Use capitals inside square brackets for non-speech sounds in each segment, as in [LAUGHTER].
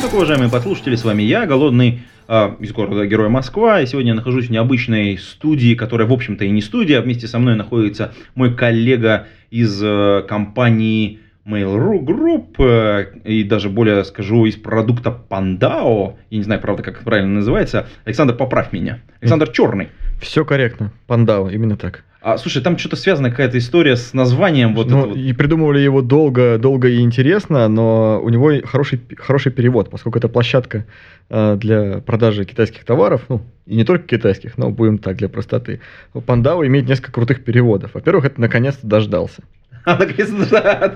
Суток, уважаемые послушатели, с вами я, Голодный, а, из города Героя Москва, и сегодня я нахожусь в необычной студии, которая, в общем-то, и не студия, а вместе со мной находится мой коллега из э, компании Mail.ru Group, э, и даже более скажу, из продукта Pandao, я не знаю, правда, как правильно называется, Александр, поправь меня, Александр Черный. Все корректно. Пандао, именно так. А, слушай, там что-то связано какая-то история с названием вот Ну, этого. И придумывали его долго, долго и интересно, но у него хороший, хороший перевод, поскольку это площадка э, для продажи китайских товаров, ну, и не только китайских, но будем так, для простоты. Пандао имеет несколько крутых переводов. Во-первых, это наконец-то дождался. [LAUGHS] А, наконец-то,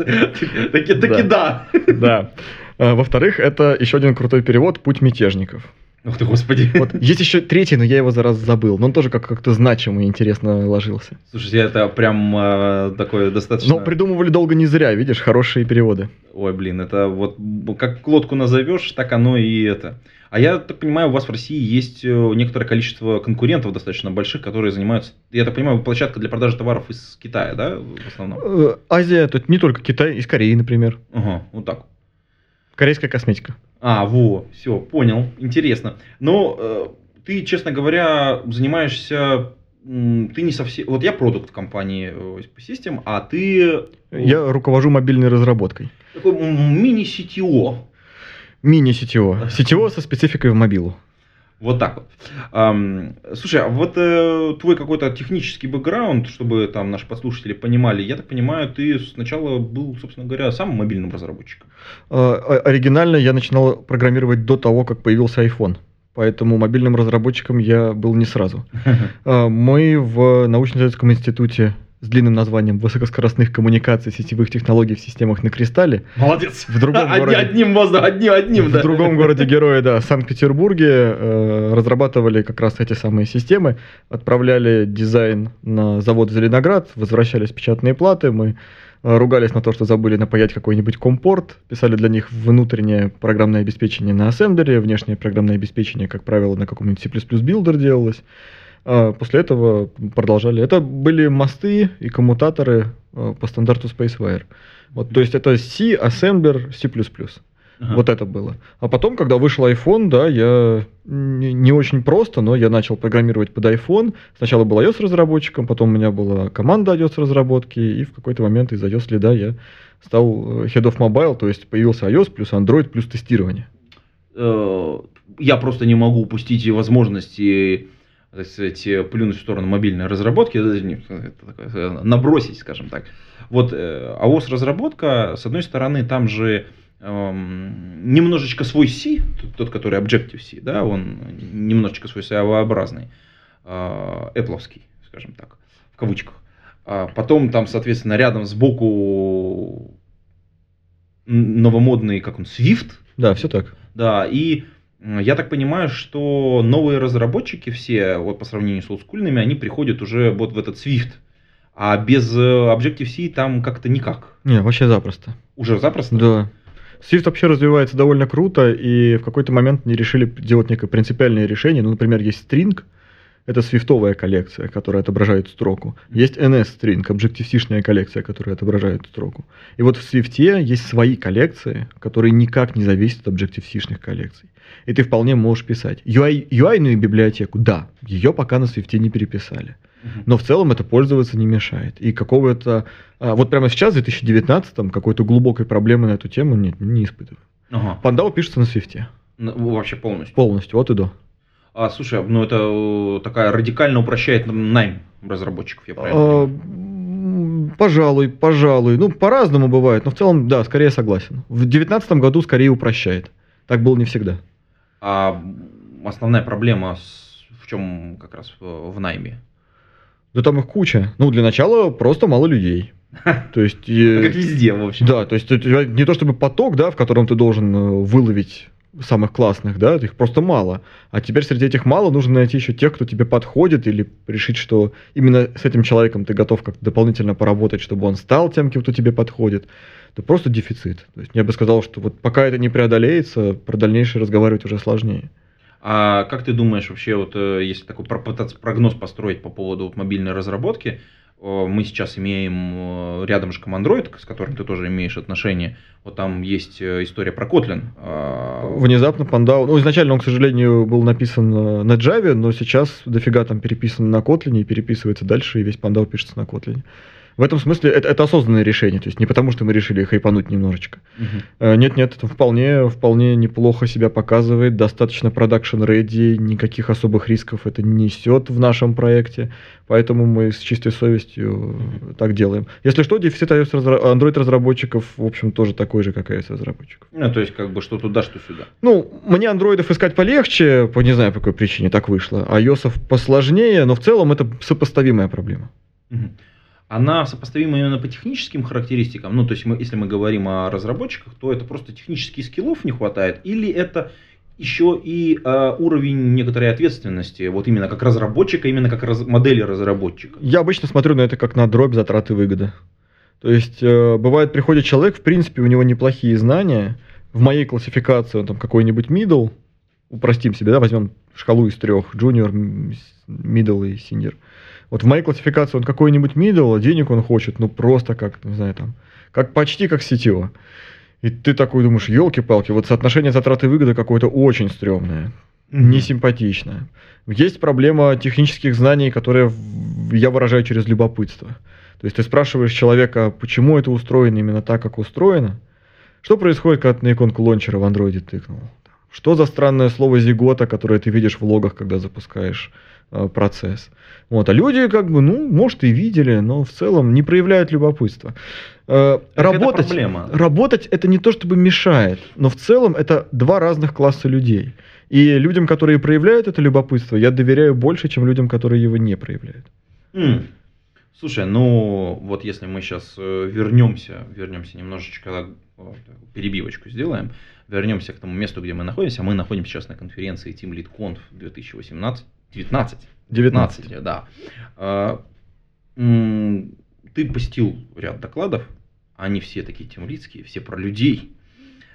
таки да. Да. [LAUGHS] Э, Во-вторых, это еще один крутой перевод «Путь мятежников». Ух ты, господи. Вот есть еще третий, но я его за раз забыл. Но он тоже как- как-то значимо и интересно ложился. Слушайте, это прям э, такое достаточно... Но придумывали долго не зря, видишь, хорошие переводы. Ой, блин, это вот как лодку назовешь, так оно и это. А я так понимаю, у вас в России есть э, некоторое количество конкурентов достаточно больших, которые занимаются, я так понимаю, площадка для продажи товаров из Китая, да, в основном? Э, Азия, тут не только Китай, из Кореи, например. Ага, вот так. Корейская косметика. А, во, все, понял, интересно. Но э, ты, честно говоря, занимаешься, ты не совсем, вот я продукт компании э, System, а ты Я руковожу мобильной разработкой. такой м, мини-CTO. Мини-сетево. Сетево со спецификой в мобилу. Вот так вот. Ам, слушай, а вот э, твой какой-то технический бэкграунд, чтобы там наши подслушатели понимали, я так понимаю, ты сначала был, собственно говоря, самым мобильным разработчиком. А- Оригинально я начинал программировать до того, как появился iPhone. Поэтому мобильным разработчиком я был не сразу. [LAUGHS] А, Мы в научно-исследовательском институте с длинным названием высокоскоростных коммуникаций сетевых технологий в системах на кристалле Молодец. В другом [LAUGHS] городе. Одним воздухом, одним, [LAUGHS] одним, да. В другом городе героя, да, Санкт-Петербурге, э, разрабатывали как раз эти самые системы, отправляли дизайн на завод Зеленоград, возвращались печатные платы, мы э, ругались на то, что забыли напаять какой-нибудь компорт, писали для них внутреннее программное обеспечение на ассемблере, внешнее программное обеспечение, как правило, на каком-нибудь C++ билдер делалось. А После этого продолжали. Это были мосты и коммутаторы э, по стандарту SpaceWire. Вот, то есть это C, ассемблер, C++. Ага. Вот это было. А потом, когда вышел iPhone, да, я не, не очень просто, но я начал программировать под iPhone. Сначала был iOS-разработчиком, потом у меня была команда iOS-разработки, и в какой-то момент из iOS лида я стал э, Head of Mobile, то есть появился iOS плюс Android плюс тестирование. Э, Я просто не могу упустить возможности так сказать, э, плюнуть в сторону мобильной разработки, э, набросить, скажем так. Вот э, AOS разработка, с одной стороны, там же эм, немножечко свой C, тот- который Objective-C, да, он немножечко свой своеобразный, э, Apple-овский, скажем так, в кавычках. А потом там, соответственно, рядом сбоку новомодный, как он, Swift, Да, все так. да, и я так понимаю, что новые разработчики все, вот по сравнению с олдскульными, они приходят уже вот в этот Swift. А без э, Objective-C там как-то никак. Не, вообще запросто. Уже запросто? Да. Swift вообще развивается довольно круто, и в какой-то момент они решили делать некое принципиальное решение. Ну, например, есть string, это свифтовая коллекция, которая отображает строку. Есть NS-string, Objective-C-шная коллекция, которая отображает строку. И вот в Swift есть свои коллекции, которые никак не зависят от Objective-C-шных коллекций. И ты вполне можешь писать. UI, UI-ную библиотеку, да, ее пока на Swift не переписали. Но в целом это пользоваться не мешает. И какого-то... а, вот прямо сейчас, в 2019-м, какой-то глубокой проблемы на эту тему не, не испытываю. Ага. Пандау пишется на свифте. Ну, Вообще полностью. Полностью, от и до. А, слушай, ну это э, такая радикально упрощает найм разработчиков, я правильно А, Пожалуй, пожалуй. Ну, по-разному бывает, но в целом, да, скорее согласен. В 2019 году скорее упрощает. Так было не всегда. А основная проблема с- в чем как раз в, в найме? Да там их куча. Ну, для начала просто мало людей. [LAUGHS] То есть... э, Как везде, в общем. Да, то есть не то чтобы поток, да, в котором ты должен э, выловить самых классных, да, их просто мало. А теперь среди этих мало нужно найти еще тех, кто тебе подходит, или решить, что именно с этим человеком ты готов как-то дополнительно поработать, чтобы он стал тем, кто тебе подходит. Это просто дефицит. То есть я бы сказал, что вот пока это не преодолеется, про дальнейшее разговаривать уже сложнее. А как ты думаешь вообще, вот э, если такой прогноз построить по поводу мобильной разработки, мы сейчас имеем э, же Android, с которым ты тоже имеешь отношение. Вот там есть э, история про Kotlin. А, Внезапно Pandao, ну изначально он, к сожалению, был написан на Java, но сейчас дофига там переписан на Kotlin и переписывается дальше, и весь Pandao пишется на Kotlin. В этом смысле это, это осознанное решение, то есть не потому, что мы решили хайпануть немножечко. Угу. Нет, нет, это вполне, вполне неплохо себя показывает, достаточно продакшн ready, никаких особых рисков это не несет в нашем проекте, поэтому мы с чистой совестью угу. так делаем. Если что, дефицит Android разработчиков, в общем, тоже такой же, как и iOS разработчиков. Ну, то есть, как бы, что туда, что сюда. Ну, мне андроидов искать полегче, по не знаю, по какой причине так вышло, а iOS посложнее, но в целом это сопоставимая проблема. Угу она сопоставима именно по техническим характеристикам. Ну, то есть, мы, если мы говорим о разработчиках, то это просто технических скиллов не хватает, или это еще и э, уровень некоторой ответственности, вот именно как разработчика, именно как раз, модели разработчика. Я обычно смотрю на это как на дробь затраты выгоды. То есть, э, бывает, приходит человек, в принципе, у него неплохие знания, в моей классификации он там какой-нибудь middle, упростим себе, да, возьмем шкалу из трех, junior, middle и senior. Вот в моей классификации он какой-нибудь middle, а денег он хочет, ну просто как, не знаю, там, как почти как сетево. И ты такой думаешь, елки-палки, вот соотношение затраты и выгоды какое-то очень стрёмное, mm-hmm. несимпатичное. Есть проблема технических знаний, которые я выражаю через любопытство. То есть ты спрашиваешь человека, почему это устроено именно так, как устроено. Что происходит, когда ты на иконку лончера в андроиде тыкнул? Что за странное слово зигота, которое ты видишь в логах, когда запускаешь процесс. Вот. А люди, как бы, ну, может, и видели, но в целом не проявляют любопытства. Э, работать, это работать это не то, чтобы мешает, но в целом это два разных класса людей. И людям, которые проявляют это любопытство, я доверяю больше, чем людям, которые его не проявляют. Mm. Слушай, ну вот если мы сейчас э, вернемся, вернемся немножечко, перебивочку сделаем, вернемся к тому месту, где мы находимся. Мы находимся сейчас на конференции Team Lead Conf 2018. 19. 19, да. А, ты посетил ряд докладов, они все такие темлицкие, все про людей.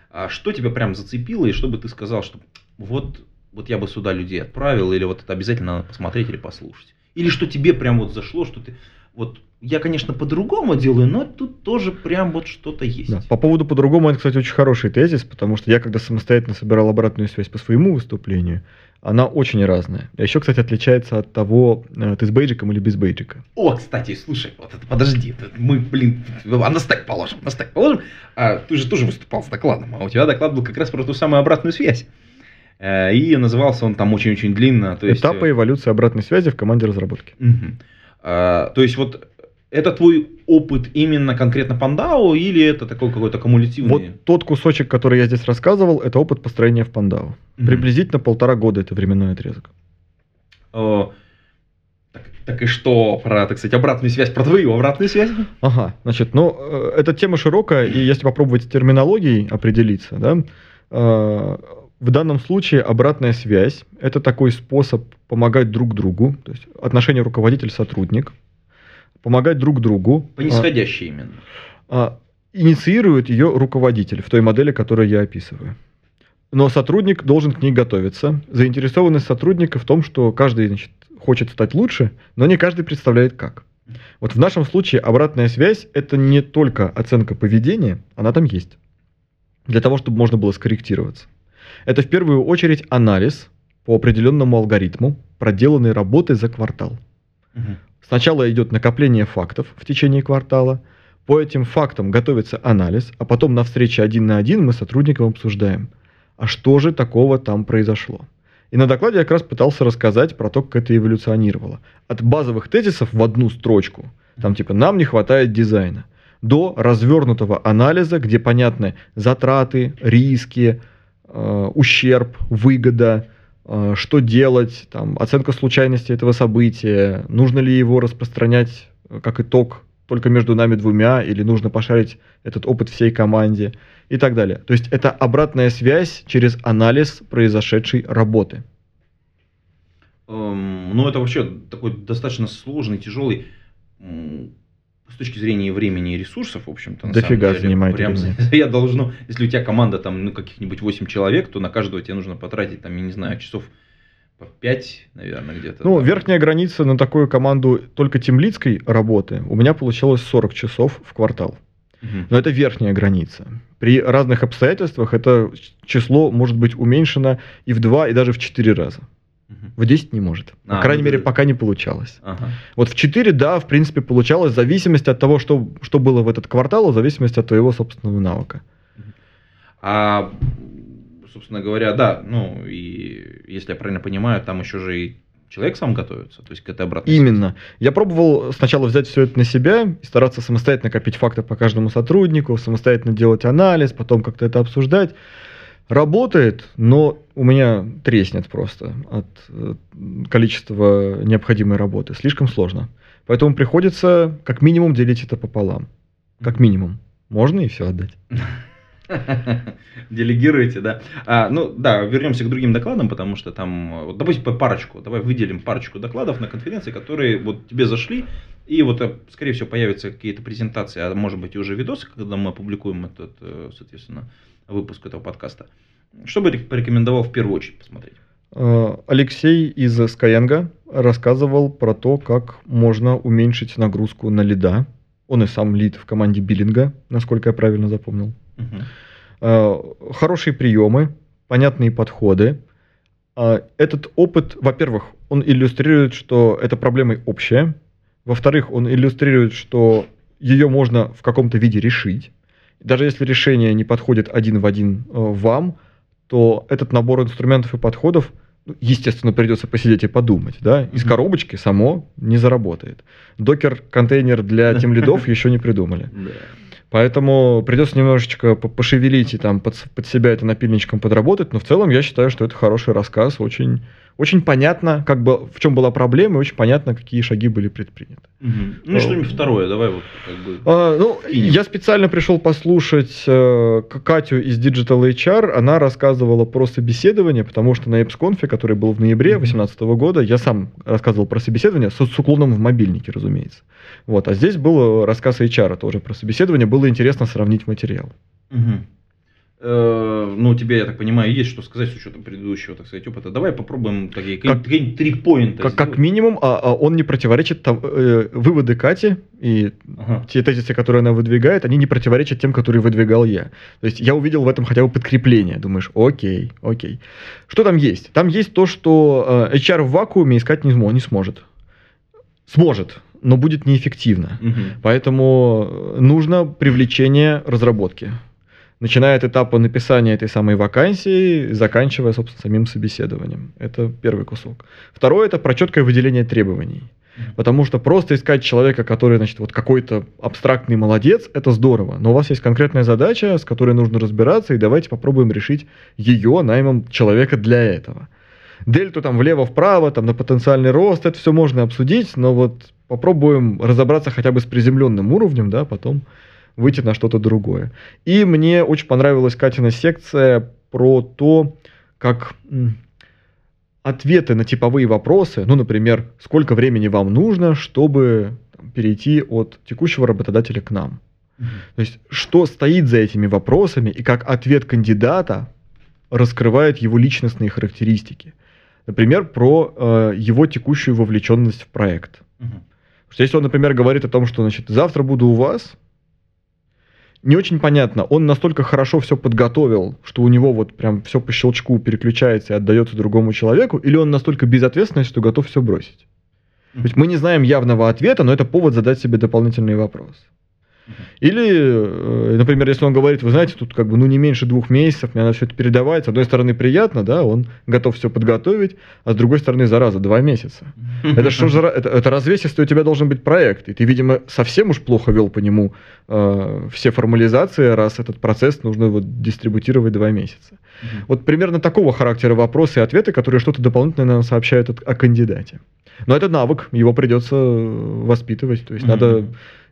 А что тебя прям зацепило, и чтобы ты сказал, что вот, вот я бы сюда людей отправил, или вот это обязательно надо посмотреть или послушать? Или что тебе прям вот зашло, что ты вот я, конечно, по-другому делаю, но тут тоже прям вот что-то есть. Да. По поводу по-другому, это, кстати, очень хороший тезис, потому что я, когда самостоятельно собирал обратную связь по своему выступлению, она очень разная. А еще, кстати, отличается от того, э, ты с бейджиком или без бейджика. О, кстати, слушай, вот это подожди, мы, блин, а на стек положим, на стек положим. А ты же тоже выступал с докладом, а у тебя доклад был как раз про ту самую обратную связь. Э, и назывался он там очень-очень длинно. То есть... Этапы э, эволюции обратной связи в команде разработки. Угу. А, то есть вот это твой опыт именно конкретно Пандау или это такой какой-то кумулятивный? Вот тот кусочек, который я здесь рассказывал, это опыт построения в Пандау. Mm-hmm. Приблизительно полтора года это временной отрезок. О, так, так и что про, так сказать, обратную связь, про твою обратную связь? Ага, значит, ну, э, эта тема широкая, и если попробовать с терминологией определиться, да, э, в данном случае обратная связь – это такой способ помогать друг другу, то есть отношение руководитель-сотрудник – помогать друг другу. По нисходящей а, именно. А, инициирует ее руководитель в той модели, которую я описываю. Но сотрудник должен к ней готовиться. Заинтересованность сотрудника в том, что каждый значит, хочет стать лучше, но не каждый представляет как. Вот в нашем случае обратная связь – это не только оценка поведения, она там есть. Для того, чтобы можно было скорректироваться. Это в первую очередь анализ по определенному алгоритму проделанной работы за квартал. Угу. Сначала идет накопление фактов в течение квартала, по этим фактам готовится анализ, а потом на встрече один на один мы с сотрудником обсуждаем, а что же такого там произошло. И на докладе я как раз пытался рассказать про то, как это эволюционировало. От базовых тезисов в одну строчку, там типа «нам не хватает дизайна», до развернутого анализа, где понятны затраты, риски, э, ущерб, выгода, что делать, там, оценка случайности этого события, нужно ли его распространять э, как итог только между нами двумя, или нужно пошарить этот опыт всей команде и так далее. То есть это обратная связь через анализ произошедшей работы. Эм, ну, это вообще такой достаточно сложный, тяжелый с точки зрения времени и ресурсов, в общем-то, на Дофига самом деле. занимает Прям времени. [LAUGHS] я должно, если у тебя команда там, ну, каких-нибудь 8 человек, то на каждого тебе нужно потратить, там, я не знаю, часов по 5, наверное, где-то. Ну, да. верхняя граница на такую команду только темлицкой работы у меня получилось 40 часов в квартал. Но это верхняя граница. При разных обстоятельствах это число может быть уменьшено и в 2, и даже в 4 раза. В 10 не может. По А, крайней ну мере, да. пока не получалось. Ага. Вот в 4, да, в принципе, получалось, в зависимости от того, что, что было в этот квартал, в зависимости от твоего собственного навыка. А, собственно говоря, да, ну, и если я правильно понимаю, там еще же и человек сам готовится, то есть к этой обратной. Именно. Я пробовал сначала взять все это на себя и стараться самостоятельно копить факты по каждому сотруднику, самостоятельно делать анализ, потом как-то это обсуждать. Работает, но у меня треснет просто от э, количества необходимой работы. Слишком сложно. Поэтому приходится как минимум делить это пополам. Как минимум. Можно и все отдать. [LAUGHS] Делегируете, да. А, ну да, вернемся к другим докладам, потому что там, вот, допустим, парочку, давай выделим парочку докладов на конференции, которые вот тебе зашли, и вот, э, скорее всего, появятся какие-то презентации, а может быть и уже видосы, когда мы опубликуем этот, э, соответственно, выпуск этого подкаста. Что бы ты порекомендовал в первую очередь посмотреть? Э, Алексей из Skyeng рассказывал про то, как можно уменьшить нагрузку на лида. Он и сам лид в команде биллинга, насколько я правильно запомнил. Э, Хорошие приемы, понятные подходы. Этот опыт, во-первых, он иллюстрирует, что эта проблема общая. Во-вторых, он иллюстрирует, что ее можно в каком-то виде решить. Даже если решение не подходит один в один э, вам, то этот набор инструментов и подходов, ну, естественно, придется посидеть и подумать. Да? Из коробочки само не заработает. Докер-контейнер для [LAUGHS] тем лидов еще не придумали. Поэтому придется немножечко по- пошевелить и там под, под себя это напильничком подработать, но в целом я считаю, что это хороший рассказ, очень, очень понятно, как бы в чем была проблема, и очень понятно, какие шаги были предприняты. Мгм. Ну и что-нибудь второе, давай вот как бы. А, ну, Кинем. я специально пришел послушать э, Катю из Digital HR. Она рассказывала про собеседование, потому что на EPSConf, который был в ноябре Мгм. 2018 года, я сам рассказывал про собеседование с, с уклоном в мобильнике, разумеется. Вот, а здесь был рассказ HR тоже про собеседование. Было интересно сравнить материал. Мгм. Э, Ну, тебе, я так понимаю, есть что сказать с учетом предыдущего, так сказать, опыта. Давай попробуем такие Как- какие-нибудь три поинта. Как, как минимум, а, а он не противоречит там, э, выводы Кати и Ага. те тезисы, которые она выдвигает, они не противоречат тем, которые выдвигал я. То есть я увидел в этом хотя бы подкрепление. Думаешь, окей, окей. Что там есть? Там есть то, что э, HR в вакууме искать не, не сможет. Сможет, но будет неэффективно. Мгм. Поэтому нужно привлечение разработки. Начиная от этапа написания этой самой вакансии, заканчивая, собственно, самим собеседованием. Это первый кусок. Второе – это про четкое выделение требований. Потому что просто искать человека, который, значит, вот какой-то абстрактный молодец, это здорово. Но у вас есть конкретная задача, с которой нужно разбираться, и давайте попробуем решить ее наймом человека для этого. Дельту там влево-вправо, там на потенциальный рост, это все можно обсудить, но вот попробуем разобраться хотя бы с приземленным уровнем, да, потом выйти на что-то другое. И мне очень понравилась Катина секция про то, как ответы на типовые вопросы, ну, например, сколько времени вам нужно, чтобы там, перейти от текущего работодателя к нам. Мгм. То есть, что стоит за этими вопросами и как ответ кандидата раскрывает его личностные характеристики. Например, про э, его текущую вовлеченность в проект. Потому что если он, например, говорит о том, что значит, завтра буду у вас, не очень понятно, он настолько хорошо все подготовил, что у него вот прям все по щелчку переключается и отдается другому человеку, или он настолько безответственный, что готов все бросить. То есть мы не знаем явного ответа, но это повод задать себе дополнительный вопрос. Или, э, например, если он говорит, вы знаете, тут как бы ну не меньше двух месяцев, мне надо все это передавать. С одной стороны приятно, да, он готов все подготовить, а с другой стороны, зараза, два месяца. [LAUGHS] Это что же, это, это развесистый у тебя должен быть проект, и ты, видимо, совсем уж плохо вел по нему э, все формализации, раз этот процесс нужно вот дистрибутировать два месяца. Мгм. Вот примерно такого характера вопросы и ответы, которые что-то дополнительное нам сообщают от- о кандидате. Но это навык, его придется э, воспитывать. То есть Мгм. надо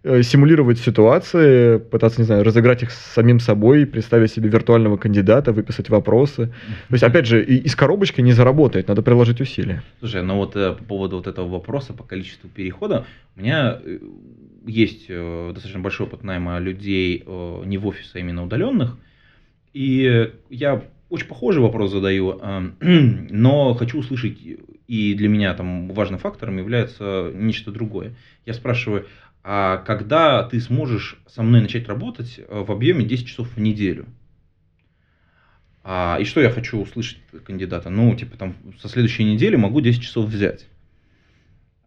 симулировать ситуации, пытаться, не знаю, разыграть их с самим собой, представить себе виртуального кандидата, выписать вопросы. То есть, опять же, из коробочки не заработает, надо приложить усилия. Слушай, ну вот э, по поводу вот этого вопроса по количеству перехода, у меня э, есть э, достаточно большой опыт найма людей э, не в офис, а именно удаленных. И я очень похожий вопрос задаю, э, [CLEARS THROAT] но хочу услышать, и для меня там важным фактором является нечто другое. Я спрашиваю, когда ты сможешь со мной начать работать э, в объеме 10 часов в неделю? А, и что я хочу услышать от кандидата? Ну, типа там со следующей недели могу 10 часов взять.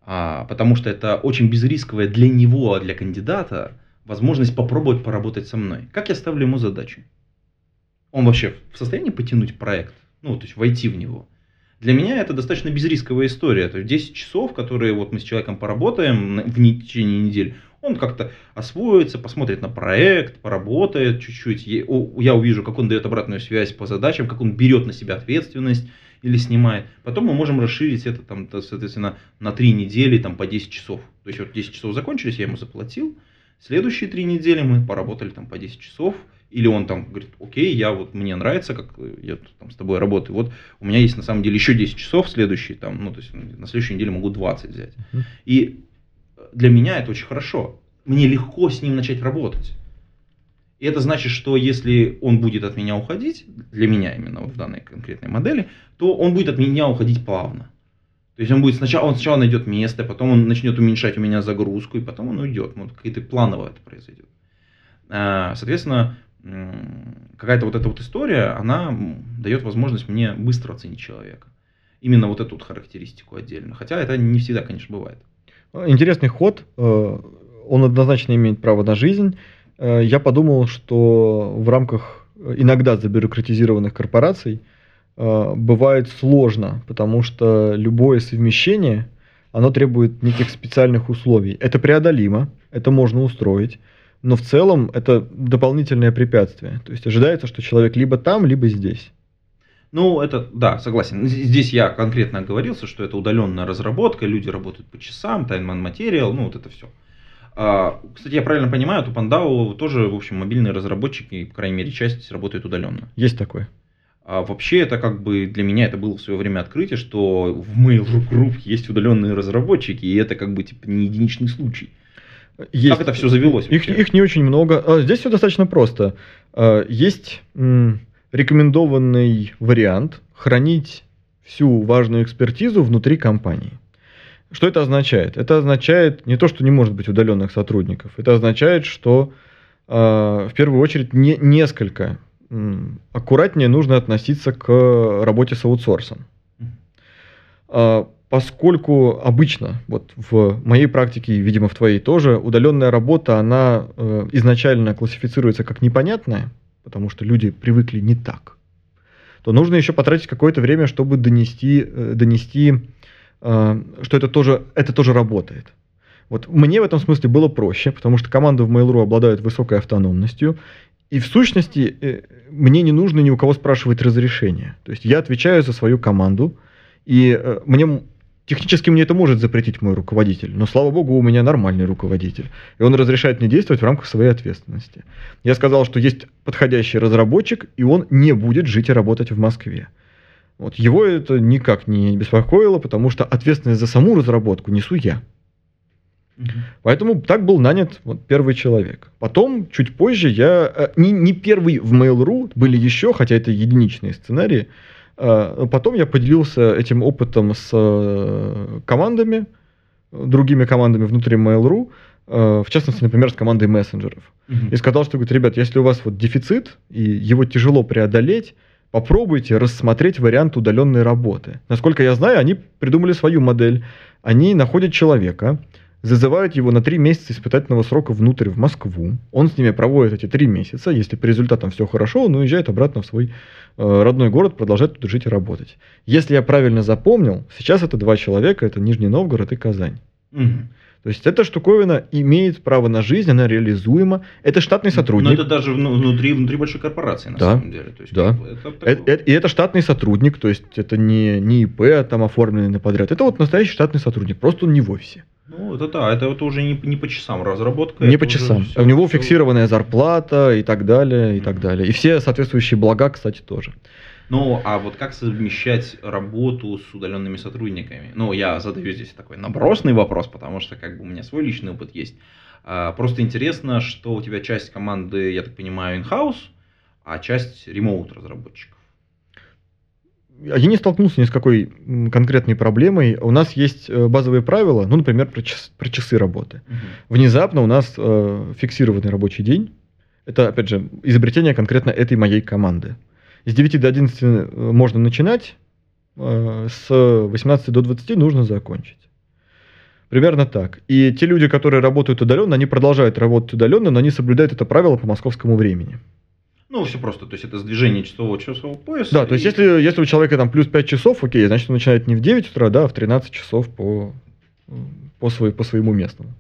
А, потому что это очень безрисковая для него, а для кандидата возможность попробовать поработать со мной. Как я ставлю ему задачу? Он вообще в состоянии потянуть проект? Ну, то есть войти в него? Для меня это достаточно безрисковая история. То есть 10 часов, которые вот мы с человеком поработаем в течение недели, он как-то освоится, посмотрит на проект, поработает чуть-чуть. Я увижу, как он дает обратную связь по задачам, как он берет на себя ответственность или снимает. Потом мы можем расширить это, там, соответственно, на 3 недели там, по 10 часов. То есть вот 10 часов закончились, я ему заплатил. Следующие 3 недели мы поработали там по 10 часов. Или он там говорит, окей, я вот мне нравится, как я тут там с тобой работаю. Вот у меня есть на самом деле еще 10 часов следующие, там, ну, то есть на следующей неделе могу 20 взять. Мгм. И для меня это очень хорошо. Мне легко с ним начать работать. И это значит, что если он будет от меня уходить, для меня именно вот в данной конкретной модели, то он будет от меня уходить плавно. То есть он будет сначала, он сначала найдет место, потом он начнет уменьшать у меня загрузку, и потом он уйдет. Вот какие-то планово это произойдет. А, Соответственно, какая-то вот эта вот история, она дает возможность мне быстро оценить человека. Именно вот эту вот характеристику отдельно. Хотя это не всегда, конечно, бывает. Интересный ход, э, он однозначно имеет право на жизнь. Э, Я подумал, что в рамках э, иногда забюрократизированных корпораций бывает сложно, потому что любое совмещение, оно требует неких специальных условий. Это преодолимо, это можно устроить, но в целом это дополнительное препятствие. То есть ожидается, что человек либо там, либо здесь. Ну, это, да, согласен. Здесь я конкретно оговорился, что это удаленная разработка, люди работают по часам, тайман материал, ну, вот это все. Кстати, я правильно понимаю, у Пандау тоже, в общем, мобильные разработчики, по крайней мере, часть работает удаленно. Есть такое. А вообще, это как бы для меня это было в свое время открытие, что в Mail.ru Group есть удаленные разработчики, и это как бы типа не единичный случай. Есть. Как это все завелось? Их, вообще? их не очень много. А, Здесь все достаточно просто. А, Есть рекомендованный вариант хранить всю важную экспертизу внутри компании. Что это означает? Это означает не то, что не может быть удаленных сотрудников. Это означает, что а, в первую очередь не, несколько аккуратнее нужно относиться к работе с аутсорсом. Поскольку обычно, вот в моей практике, и, видимо, в твоей тоже, удаленная работа, она э, изначально классифицируется как непонятная, потому что люди привыкли не так, то нужно еще потратить какое-то время, чтобы донести, э, донести э, что это тоже, это тоже работает. Вот мне в этом смысле было проще, потому что команды в Mail.ru обладают высокой автономностью, и в сущности э, мне не нужно ни у кого спрашивать разрешения. То есть я отвечаю за свою команду, и э, мне технически мне это может запретить мой руководитель, но слава богу, у меня нормальный руководитель, и он разрешает мне действовать в рамках своей ответственности. Я сказал, что есть подходящий разработчик, и он не будет жить и работать в Москве. Вот его это никак не беспокоило, потому что ответственность за саму разработку несу я. Мгм. Поэтому так был нанят вот первый человек. Потом, чуть позже, я... э, Не, не первый в Mail.ru, были еще, хотя это единичные сценарии. Э, Потом я поделился этим опытом с э, командами, другими командами внутри Mail.ru, э, в частности, например, с командой мессенджеров. Мгм. И сказал, что, говорит, ребят, если у вас вот дефицит, и его тяжело преодолеть, попробуйте рассмотреть вариант удаленной работы. Насколько я знаю, они придумали свою модель. Они находят человека, зазывают его на три месяца испытательного срока внутрь в Москву. Он с ними проводит эти три месяца. Если по результатам все хорошо, он уезжает обратно в свой э, родной город, продолжает тут жить и работать. Если я правильно запомнил, сейчас это два человека, это Нижний Новгород и Казань. Мгм. То есть эта штуковина имеет право на жизнь, она реализуема. Это штатный сотрудник. Но это даже вну- внутри, внутри большой корпорации, на Да, самом деле. То есть, да. бы это Э- И это штатный сотрудник, то есть это не, не ИП, там оформленный на подряд. Это вот настоящий штатный сотрудник, просто он не в офисе. Ну, это да, это, это уже не, не по часам разработка. не по часам. всё- У него всё- фиксированная зарплата и так далее, и так Мгм. далее. И все соответствующие блага, кстати, тоже. Ну, а вот как совмещать работу с удаленными сотрудниками? Ну, я задаю здесь такой набросный вопрос, потому что как бы у меня свой личный опыт есть. А, Просто интересно, что у тебя часть команды, я так понимаю, in-house, а часть ремоут разработчиков. Я не столкнулся ни с какой конкретной проблемой. У нас есть э, базовые правила, ну, например, про, час- про часы работы. Внезапно у нас э, фиксированный рабочий день. Это, опять же, изобретение конкретно этой моей команды. С 9 до 11 э, можно начинать, э, с 18 до 20 нужно закончить. Примерно так. И те люди, которые работают удаленно, они продолжают работать удаленно, но они соблюдают это правило по московскому времени. Ну, все просто, то есть это сдвижение часового часового пояса. Да, то есть и- если, если у человека там плюс 5 часов, окей, значит он начинает не в 9 утра, да, а в 13 часов по, по, свой- по своему местному.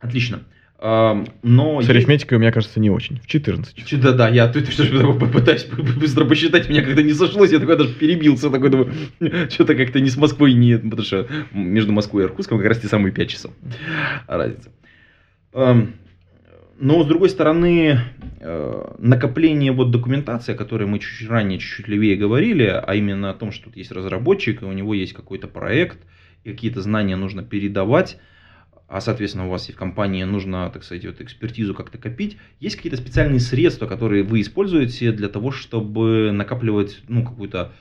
Отлично. Но С есть- арифметикой у меня, кажется, не очень. В 14 часов. Чё, Да, да, я ты что попытаюсь быстро посчитать, меня когда не сошлось, я такой даже перебился, такой думаю, [LAUGHS] что-то как-то не с Москвой, не, потому что между Москвой и Иркутском как раз те самые 5 часов разница. Но, с другой стороны, э, накопление вот документации, о которой мы чуть ранее, чуть-чуть левее говорили, а именно о том, что тут есть разработчик, и у него есть какой-то проект, и какие-то знания нужно передавать, а, соответственно, у вас и в компании нужно, так сказать, вот экспертизу как-то копить. Есть какие-то специальные средства, которые вы используете для того, чтобы накапливать, ну, какую-то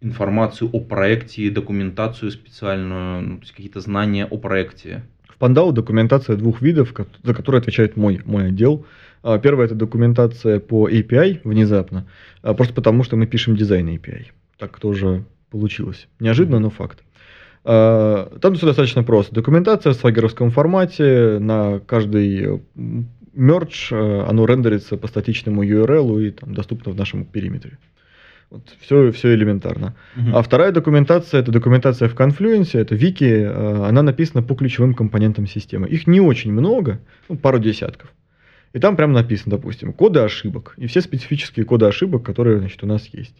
информацию о проекте, документацию специальную, ну, какие-то знания о проекте? В Пандау документация двух видов, за которые отвечает мой, мой отдел. А, Первое это документация по API внезапно, а, просто потому что мы пишем дизайн API. Так тоже получилось. Неожиданно, но факт. А, Там все достаточно просто. Документация в свагеровском формате, на каждый м, мердж э, оно рендерится по статичному URL и там, доступно в нашем периметре. Вот, все, все элементарно. А вторая документация это документация в Confluence, это вики, э, она написана по ключевым компонентам системы. Их не очень много, ну, пару десятков. И там прям написано, допустим, коды ошибок и все специфические коды ошибок, которые значит, у нас есть.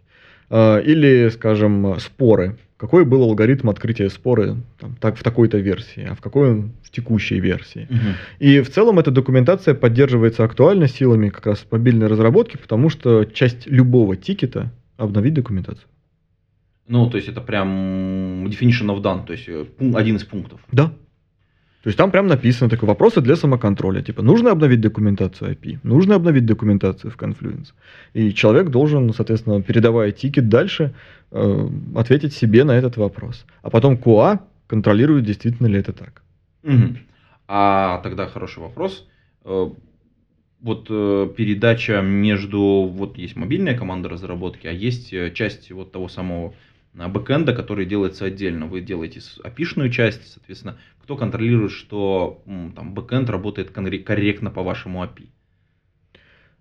А, Или, скажем, споры. Какой был алгоритм открытия споры там, так, в такой-то версии, а в какой он в текущей версии. Мгм. И в целом эта документация поддерживается актуально силами как раз мобильной разработки, потому что часть любого тикета обновить документацию. Ну, то есть это прям definition of done, то есть э, один из пунктов. Да. То есть там прям написано такое вопросы для самоконтроля. Типа, нужно обновить документацию API, нужно обновить документацию в Confluence. И человек должен, соответственно, передавая тикет дальше, э, ответить себе на этот вопрос. А потом QA контролирует, действительно ли это так. Мгм. А тогда хороший вопрос. Вот э, передача между, вот есть мобильная команда разработки, а есть э, часть вот того самого э, бэкэнда, который делается отдельно. Вы делаете API-шную часть, соответственно, кто контролирует, что там бэкэнд работает корректно по вашему API?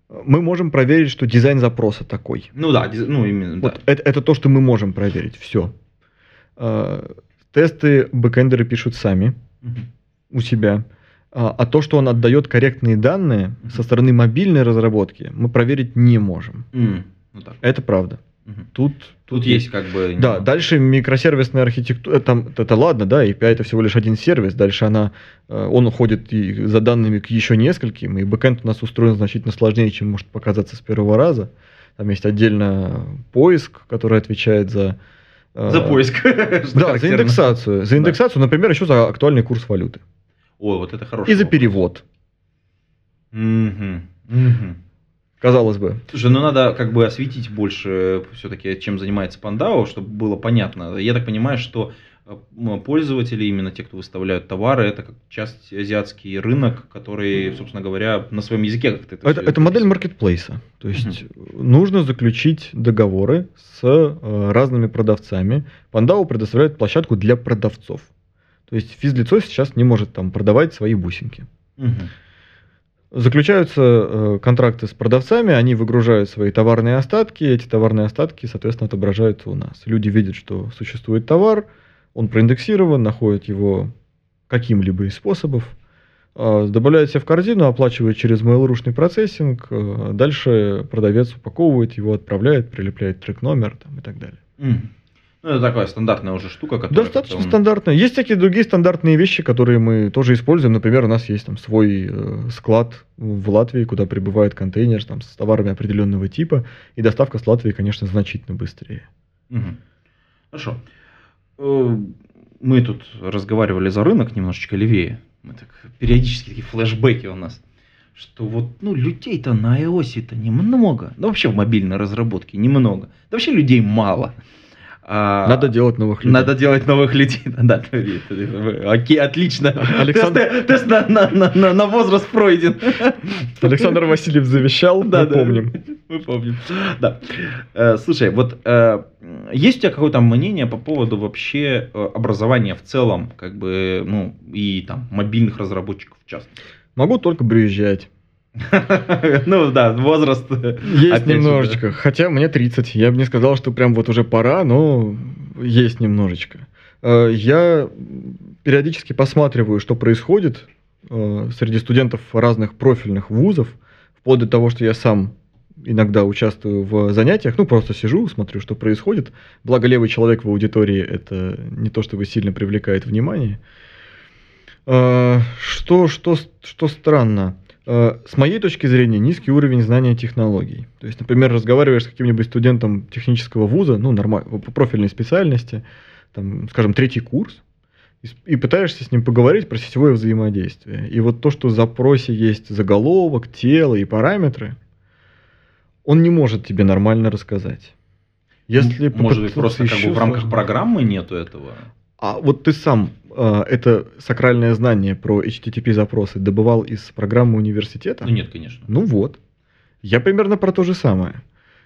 Мы можем проверить, что дизайн запроса такой. Ну да, ну именно, да. Вот это, это то, что мы можем проверить. Все. Тесты бэкэндеры пишут сами Мгм. у себя. А а то, что он отдает корректные данные со стороны мобильной разработки, мы проверить не можем. М, Ну так. Это правда. Мгм. Тут, Тут есть как бы... Да, дальше микросервисная архитектура, там, это ладно, да, API это всего лишь один сервис, дальше она, э, он уходит и за данными к еще нескольким, и бэкэнд у нас устроен значительно сложнее, чем может показаться с первого раза. Там есть отдельно поиск, который отвечает за... э, За поиск. [LAUGHS] Да, за индексацию. За индексацию, например, еще за актуальный курс валюты. Ой, вот это хороший И за перевод. Мгм. Казалось бы. Слушай, ну надо как бы осветить больше все-таки, чем занимается Пандау, чтобы было понятно. Я так понимаю, что э, пользователи, именно те, кто выставляют товары, это как часть азиатский рынок, который, собственно говоря, на своем языке как-то это Это, это модель маркетплейса. То есть нужно заключить договоры с э, разными продавцами. Пандау предоставляет площадку для продавцов. То есть физлицо сейчас не может там продавать свои бусинки. Мгм. Заключаются э, контракты с продавцами, они выгружают свои товарные остатки, эти товарные остатки, соответственно, отображаются у нас. Люди видят, что существует товар, Он проиндексирован, находит его каким-либо из способов, а, добавляет себе в корзину, оплачивает через mail.ru процессинг, а, дальше продавец упаковывает его, отправляет, прилепляет трек-номер там, и так далее. Мгм. Ну, это такая стандартная уже штука, которая... Достаточно потом- стандартно. Есть всякие другие стандартные вещи, которые мы тоже используем. Например, у нас есть там свой э, склад в Латвии, куда прибывает контейнер там, с товарами определенного типа, и доставка с Латвии, конечно, значительно быстрее. Мгм. Хорошо. Э, Мы тут разговаривали за рынок немножечко левее. Мы так, периодически такие флешбеки у нас. Что вот, ну, людей-то на iOS-то немного. Да вообще в мобильной разработке немного. Да вообще людей мало. А, Надо делать новых людей. Надо делать новых людей. [LAUGHS] Да, Окей, отлично. Александр- Тест, тест на, на- на- на- возраст пройден. [LAUGHS] Александр Васильев завещал, Да, мы да. помним. [LAUGHS] Мы помним. Да. Э, Слушай, вот э, есть у тебя какое-то мнение по поводу вообще э, образования в целом, как бы, ну, и там мобильных разработчиков в частности? Могу только брюзжать. [LAUGHS] Ну да, возраст. Есть опять же, немножечко. Хотя мне 30. Я бы не сказал, что прям вот уже пора, но есть немножечко. Э, Я периодически посматриваю, что происходит э, среди студентов разных профильных вузов, вплоть до того, что я сам иногда участвую в занятиях, ну просто сижу, смотрю, что происходит. Благо левый человек в аудитории это не то, чтобы сильно привлекает внимание. Э, Что, что, что странно? Э, С моей точки зрения, низкий уровень знания технологий. То есть, например, разговариваешь с каким-нибудь студентом технического вуза, ну, нормально, по профильной специальности, там, скажем, третий курс, и, пытаешься с ним поговорить про сетевое взаимодействие. И вот то, что в запросе есть заголовок, тело и параметры, он не может тебе нормально рассказать. Если Может быть, просто как бы в рамках программы нету этого. А вот ты сам это сакральное знание про HTTP запросы добывал из программы университета? Ну нет, конечно. Ну вот. Я примерно про то же самое.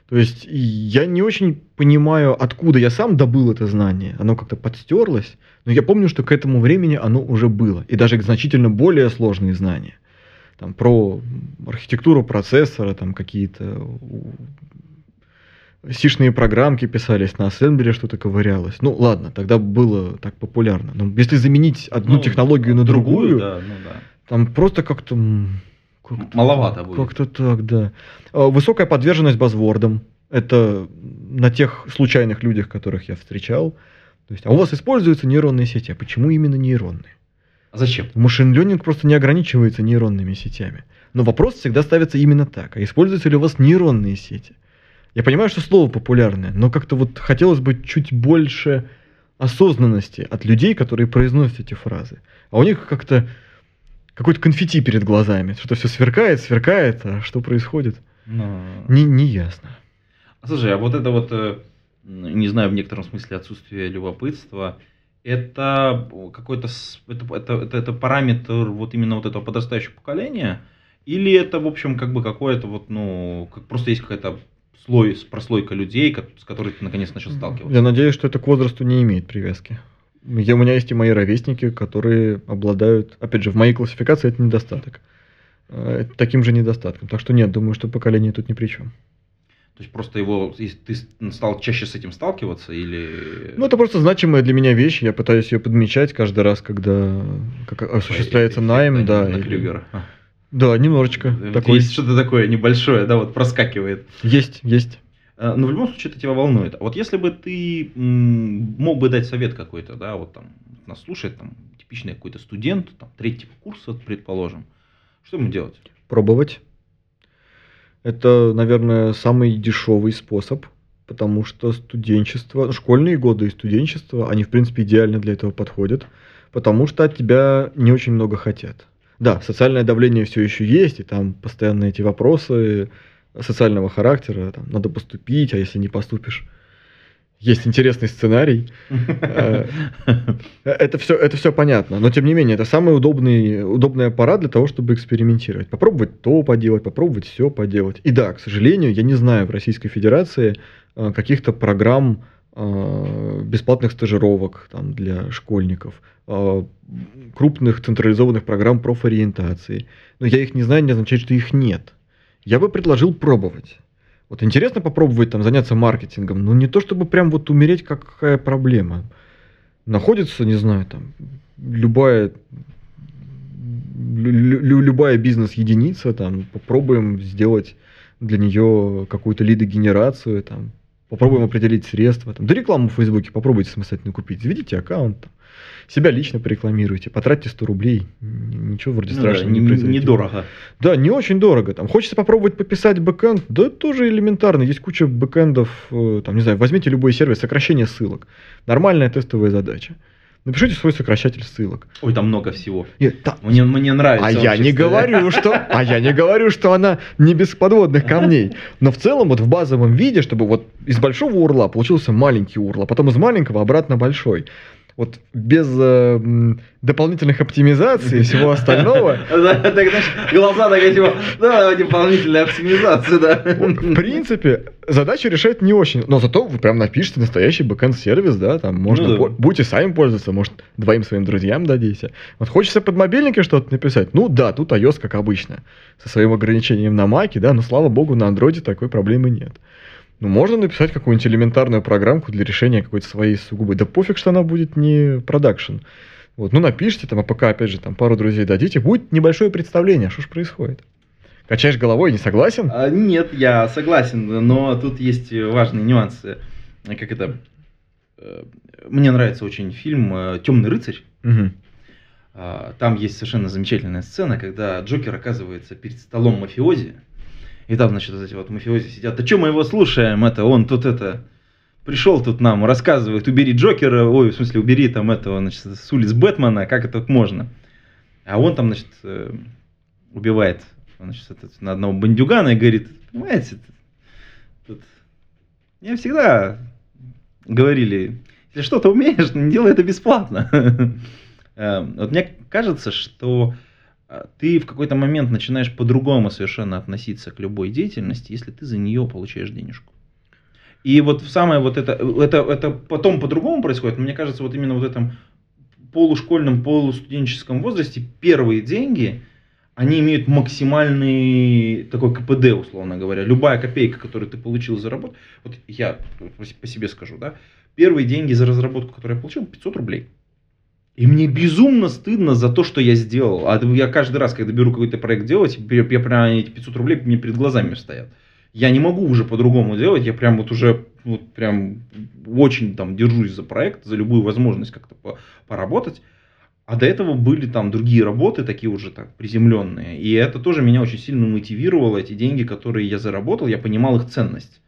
То есть я не очень понимаю, откуда я сам добыл это знание. Оно как-то подстерлось. Но я помню, что к этому времени оно уже было. И даже значительно более сложные знания. Там про архитектуру процессора, там какие-то сишные программки писались, на ассемблере что-то ковырялось. Ну ладно, тогда было так популярно. Но если заменить одну Ну, технологию на другую, да, ну да. там просто как-то... как-то- Маловато будет. Как-то так, да. А, Высокая подверженность базвордам. Это на тех случайных людях, которых я встречал. То есть, а у вас используются нейронные сети. А почему именно нейронные? А зачем? Машин-ленинг просто не ограничивается нейронными сетями. Но вопрос всегда ставится именно так. А используются ли у вас нейронные сети? Я понимаю, что слово популярное, но как-то вот хотелось бы чуть больше осознанности от людей, которые произносят эти фразы. А у них как-то какой-то конфетти перед глазами. Что-то все сверкает, сверкает, а что происходит, Ну, не, не ясно. Слушай, а вот это вот, э, не знаю, в некотором смысле отсутствие любопытства, это какой-то, это, это, это, это параметр вот именно вот этого подрастающего поколения, или это, в общем, как бы какое-то вот, ну, как просто есть какая-то слой, прослойка людей, с которой ты наконец начал сталкиваться? Я надеюсь, что это к возрасту не имеет привязки. Я, у меня есть и мои ровесники, которые обладают, опять же, в моей классификации это недостаток. Э, Таким же недостатком. Так что нет, думаю, что поколение тут ни при чем. То есть просто его, если ты стал чаще с этим сталкиваться, или... Ну, это просто значимая для меня вещь. Я пытаюсь ее подмечать каждый раз, когда как осуществляется Эффект найм. Да, на или- Крюгера. А. да, немножечко. Вот Такой. Есть что-то такое небольшое, да, вот проскакивает. Есть, есть. Э, Но в любом случае это тебя волнует. А вот если бы ты мог бы дать совет какой-то, да, вот там нас слушает там типичный какой-то студент, там третьего курса, предположим, что ему делать? Пробовать. Это, наверное, самый дешевый способ, потому что студенчество, ну, школьные годы и студенчество, они, в принципе, идеально для этого подходят, потому что от тебя не очень много хотят. Да, социальное давление все еще есть, и там постоянно эти вопросы социального характера, там, надо поступить, а если не поступишь, есть интересный сценарий. [LAUGHS] Э, Это все, это все понятно, но тем не менее, это самый удобный, удобный аппарат для того, чтобы экспериментировать. Попробовать то поделать, попробовать все поделать. И да, к сожалению, я не знаю в Российской Федерации э, каких-то программ бесплатных стажировок там, для школьников, э, крупных централизованных программ профориентации. Но я их не знаю, не означает, что их нет. Я бы предложил пробовать. Вот интересно попробовать там заняться маркетингом, но не то чтобы прям вот умереть, какая проблема. находится, не знаю, там, любая лю- любая бизнес-единица, там, попробуем сделать для нее какую-то лидогенерацию, там, попробуем определить средства. Там, да рекламу в Фейсбуке попробуйте самостоятельно купить. Заведите аккаунт, там, себя лично порекламируйте, потратьте 100 рублей. Ничего вроде Ну страшного да, не не- произойдет. недорого. Да, не очень дорого. Там хочется попробовать пописать бэкэнд, да тоже элементарно. Есть куча бэкэндов, э, там, не знаю, возьмите любой сервис, сокращение ссылок. Нормальная тестовая задача. Напишите свой сокращатель ссылок. Ой, там много всего. Нет, та- Мне, мне нравится. а я не говорю, что, а я не говорю, что она не без подводных камней. Но в целом вот в базовом виде, чтобы вот из большого урла получился маленький урл, а потом из маленького обратно большой. Вот без э, дополнительных оптимизаций и всего [LAUGHS] остального, [LAUGHS] Да, Так, знаешь, глаза такая, типа, да, дополнительная оптимизация, да. в принципе, задачу решать не очень. Но зато вы прям напишите настоящий бэкэнд-сервис, да, там можно, Ну будете сами пользоваться, может, двоим своим друзьям дадите. Вот хочется под мобильники что-то написать, ну да, тут iOS, как обычно, со своим ограничением на Маке, да, но слава богу, на андроиде такой проблемы нет. Ну, можно написать какую-нибудь элементарную программку для решения какой-то своей сугубой. Да пофиг, что она будет не продакшн. Вот, ну, напишите там, а пока, опять же, там пару друзей дадите, будет небольшое представление, что ж происходит. Качаешь головой, не согласен? А, Нет, я согласен, но тут есть важные нюансы. Как это? э, Мне нравится очень фильм Темный рыцарь. А, Там есть совершенно замечательная сцена, когда Джокер оказывается перед столом мафиози. И там, значит, вот эти вот мафиози сидят. Да что мы его слушаем? Это он тут это пришел тут нам, рассказывает, убери Джокера, ой, в смысле, убери там этого, значит, с улиц Бэтмена, как это можно. А он там, значит, э, убивает значит, этот, на одного бандюгана и говорит, понимаете, тут мне всегда говорили, если что-то умеешь, не делай это бесплатно. [LAUGHS] Э, Вот мне кажется, что ты в какой-то момент начинаешь по-другому совершенно относиться к любой деятельности, если ты за нее получаешь денежку. И вот самое вот это, это, это потом по-другому происходит. Мне кажется, вот именно вот этом полушкольном, полустуденческом возрасте первые деньги, они имеют максимальный такой КПД, условно говоря. Любая копейка, которую ты получил за работу, вот я по себе скажу, да, первые деньги за разработку, которые я получил, 500 рублей. И мне безумно стыдно за то, что я сделал. А я каждый раз, когда беру какой-то проект делать, я, прям эти 500 рублей мне перед глазами стоят. Я не могу уже по-другому делать, я прям вот уже вот прям очень там держусь за проект, за любую возможность как-то по- поработать. А до этого были там другие работы, такие уже так приземленные. И это тоже меня очень сильно мотивировало, эти деньги, которые я заработал, я понимал их ценность.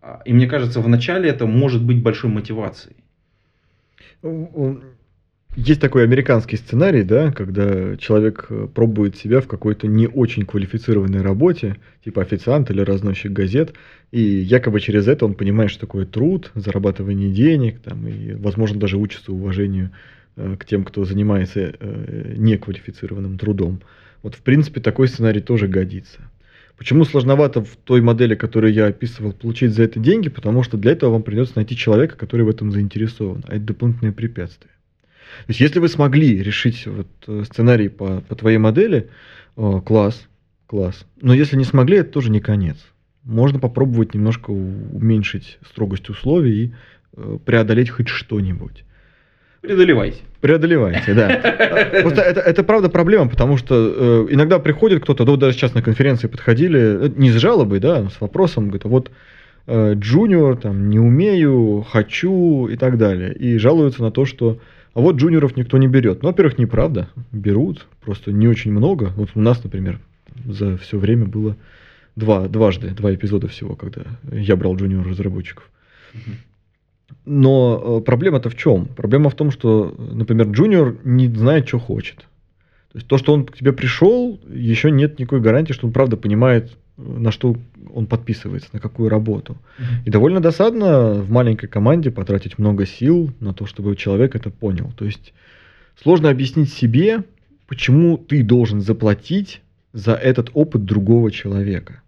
А, И мне кажется, вначале это может быть большой мотивацией. Есть такой американский сценарий, да, когда человек э, пробует себя в какой-то не очень квалифицированной работе, типа официант или разносчик газет, и якобы через это он понимает, что такое труд, зарабатывание денег, там, и, возможно, даже учится уважению э, к тем, кто занимается э, неквалифицированным трудом. Вот, в принципе, такой сценарий тоже годится. Почему сложновато в той модели, которую я описывал, получить за это деньги? Потому что для этого вам придется найти человека, который в этом заинтересован. А это дополнительное препятствие. То есть, если вы смогли решить вот э, сценарий по, по твоей модели, э, класс, класс. Но если не смогли, это тоже не конец. Можно попробовать немножко уменьшить строгость условий и э, преодолеть хоть что-нибудь. Преодолевайте. Преодолевайте, да. [LAUGHS] Просто это, это правда проблема, потому что э, иногда приходит кто-то, да вот даже сейчас на конференции подходили, э, не с жалобой, да, с вопросом, говорит, вот э, джуниор, там, не умею, хочу и так далее. И жалуются на то, что а вот джуниоров никто не берет. Ну, во-первых, неправда, берут, просто не очень много. Вот у нас, например, за все время было два, дважды, два эпизода всего, когда я брал джуниор-разработчиков. Но э, проблема-то в чем? Проблема в том, что, например, джуниор не знает, что хочет. То есть то, что он к тебе пришел, еще нет никакой гарантии, что он правда понимает, на что он подписывается, на какую работу. И довольно досадно в маленькой команде потратить много сил на то, чтобы человек это понял. То есть сложно объяснить себе, почему ты должен заплатить за этот опыт другого человека.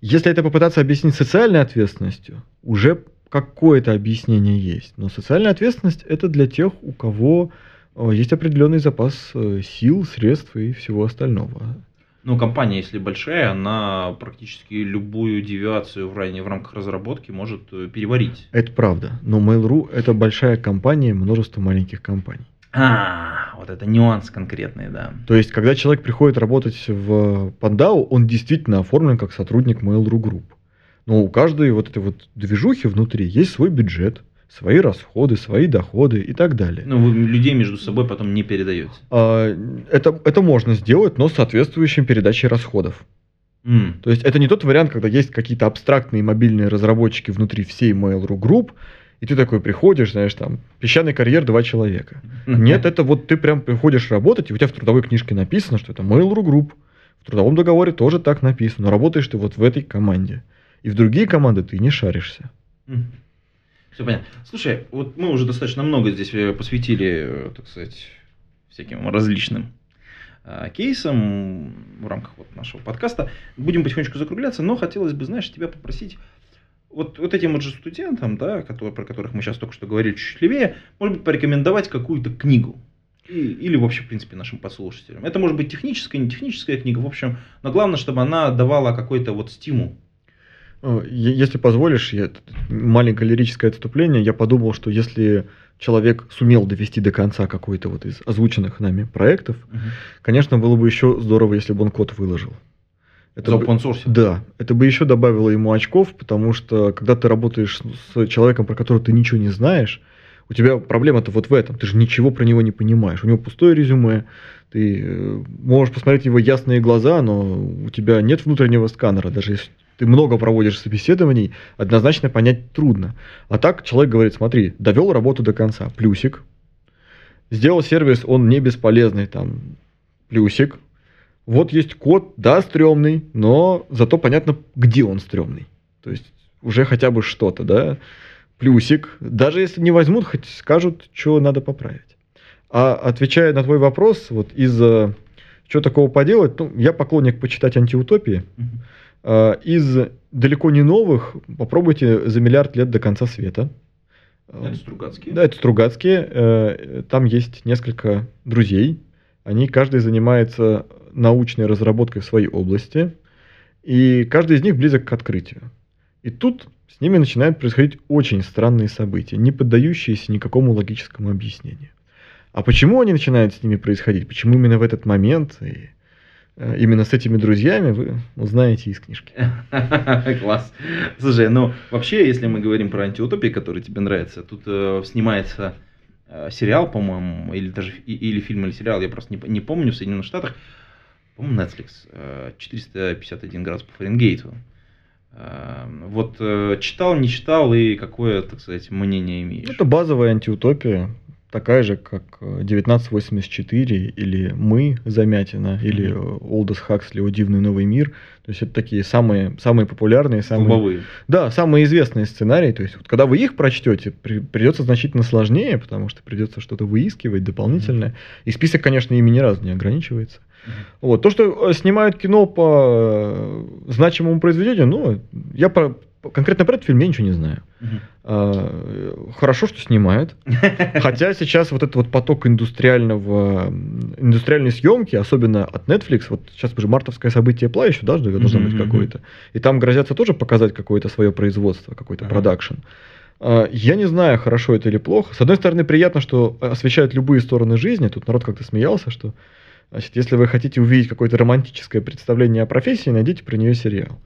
Если это попытаться объяснить социальной ответственностью, уже какое-то объяснение есть. Но социальная ответственность это для тех, у кого э, есть определенный запас э, сил, средств и всего остального. Но компания, если большая, она практически любую девиацию в, в рамках разработки может э, переварить. Это правда. Но Mail.ru это большая компания, множество маленьких компаний. А, вот это нюанс конкретный, да. То есть, когда человек приходит работать в Pandao, он действительно оформлен как сотрудник Mail.ru Group. Но у каждой вот этой вот движухи внутри есть свой бюджет, свои расходы, свои доходы и так далее. Ну, вы людей между собой потом не передаете. А, Это, это можно сделать, но с соответствующей передачей расходов. М. То есть это не тот вариант, когда есть какие-то абстрактные мобильные разработчики внутри всей Mail.ru Group, и ты такой приходишь, знаешь, там, песчаный карьер, два человека. Нет, это вот ты прям приходишь работать, и у тебя в трудовой книжке написано, что это Mail.ru Group. В трудовом договоре тоже так написано. Но работаешь ты вот в этой команде. И в другие команды ты не шаришься. Все понятно. Слушай, вот мы уже достаточно много здесь э, посвятили, э, так сказать, всяким различным э, кейсам в рамках вот нашего подкаста. Будем потихонечку закругляться, но хотелось бы, знаешь, тебя попросить вот, вот этим вот же студентам, да, которые, про которых мы сейчас только что говорили чуть левее, может быть, порекомендовать какую-то книгу. И- или вообще, в принципе, нашим послушателям. Это может быть техническая, не техническая книга, в общем, но главное, чтобы она давала какой-то вот стимул. Э, Если позволишь, я, маленькое лирическое отступление, я подумал, что если человек сумел довести до конца какой-то вот из озвученных нами проектов, конечно, было бы еще здорово, если бы он код выложил. Это За open source. Да, это бы еще добавило ему очков, потому что когда ты работаешь с человеком, про которого ты ничего не знаешь, у тебя проблема-то вот в этом. Ты же ничего про него не понимаешь. У него пустое резюме, ты э, можешь посмотреть его ясные глаза, но у тебя нет внутреннего сканера. Даже если ты много проводишь собеседований, однозначно понять трудно. А так человек говорит, смотри, довел работу до конца, плюсик. Сделал сервис, он не бесполезный, там, плюсик. Вот есть код, да, стрёмный, но зато понятно, где он стрёмный. То есть уже хотя бы что-то, да, плюсик. Даже если не возьмут, хоть скажут, что надо поправить. А отвечая на твой вопрос, вот из что такого поделать, ну, я поклонник почитать антиутопии. Мгм. А, Из далеко не новых попробуйте за миллиард лет до конца света. Это Стругацкие. Да, это Стругацкие. Э, Там есть несколько друзей. Они каждый занимается научной разработкой в своей области. И каждый из них близок к открытию. И тут с ними начинают происходить очень странные события, не поддающиеся никакому логическому объяснению. А почему они начинают с ними происходить? Почему именно в этот момент и э, именно с этими друзьями, вы узнаете из книжки. [LAUGHS] Класс. Слушай, ну вообще, если мы говорим про антиутопии, которые тебе нравятся, тут э, снимается э, сериал, по-моему, или даже или фильм, или сериал, я просто не, не помню, в Соединенных Штатах, по-моему, Netflix, э, 451 градус по Фаренгейту. Э, Вот э, читал, не читал и какое, так сказать, мнение имеешь? Это базовая антиутопия, такая же, как э, 1984 или «Мы» Замятина, или э, Олдос Хаксли «О дивный новый мир». То есть это такие самые, самые популярные, самые... Столбовые. Да, самые известные сценарии. То есть вот когда вы их прочтете, при- придется значительно сложнее, потому что придется что-то выискивать дополнительное. И список, конечно, ими ни разу не ограничивается. Вот. То, что э, снимают кино по э, значимому произведению, ну, я про, конкретно про этот фильм я ничего не знаю. Мгм. А, Хорошо, что снимают. [LAUGHS] Хотя сейчас вот этот вот поток индустриального, индустриальной съемки, особенно от Netflix, вот сейчас уже мартовское событие Пла еще даже должно быть какое-то. И там грозятся тоже показать какое-то свое производство, какой-то продакшн. А, Я не знаю, хорошо это или плохо. С одной стороны, приятно, что освещают любые стороны жизни. Тут народ как-то смеялся, что значит, если вы хотите увидеть какое-то романтическое представление о профессии, найдите про нее сериал.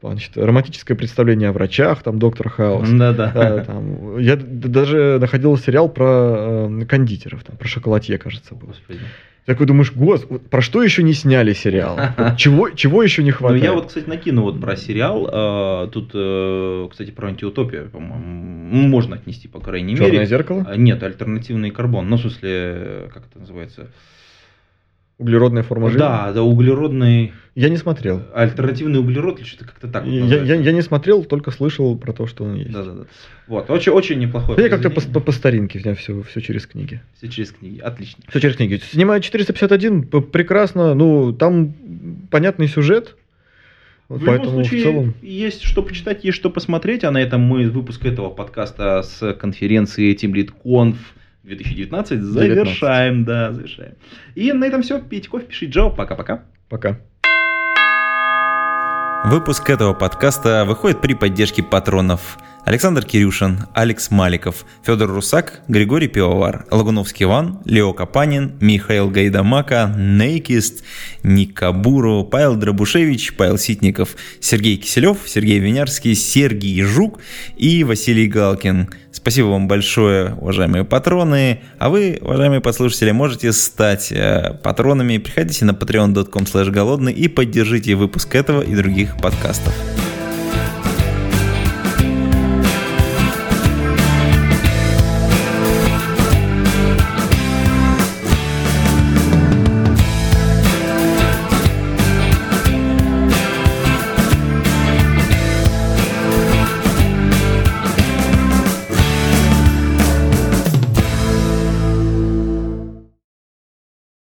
Значит, романтическое представление о врачах, там доктор Хаус. Да-да. Да, там, я даже находил сериал про э, кондитеров, там, про шоколадье, кажется, был. Господи. Такой думаешь, гос, про что еще не сняли сериал? Чего, чего еще не Ну, хватает? я вот, кстати, накину вот про сериал. а, Тут, э, кстати, про антиутопию, по-моему, ну, можно отнести, по крайней Черное мере. зеркало? А, Нет, альтернативный карбон. Ну, в смысле, э, как это называется? Углеродная форма жизни? Да, да, углеродный... Я не смотрел. Альтернативный углерод, или что-то как-то так вот Я, я, я не смотрел, только слышал про то, что он есть. Да-да-да. Вот, очень, очень неплохое Я как-то по, по- по старинке, у меня все, все через книги. Все через книги. Отлично. Все через книги. Снимает 451, п- прекрасно, ну, там понятный сюжет. В поэтому любом случае, в целом... есть что почитать, есть что посмотреть. А на этом мы выпуск этого подкаста с конференции Team Lead Conf 2019 завершаем, 19. да, завершаем. И на этом все. Пейте кофе, пишите джао. Пока-пока. Пока. Выпуск этого подкаста выходит при поддержке патронов – Александр Кирюшин, Алекс Маликов, Федор Русак, Григорий Пивовар, Лагуновский Иван, Лео Капанин, Михаил Гайдамака, Нейкист, Ник Кабуру, Павел Дробушевич, Павел Ситников, Сергей Киселев, Сергей Винярский, Сергей Жук и Василий Галкин. Спасибо вам большое, уважаемые патроны. А вы, уважаемые послушатели, можете стать э, патронами. Приходите на patreon.com голодный и поддержите выпуск этого и других подкастов.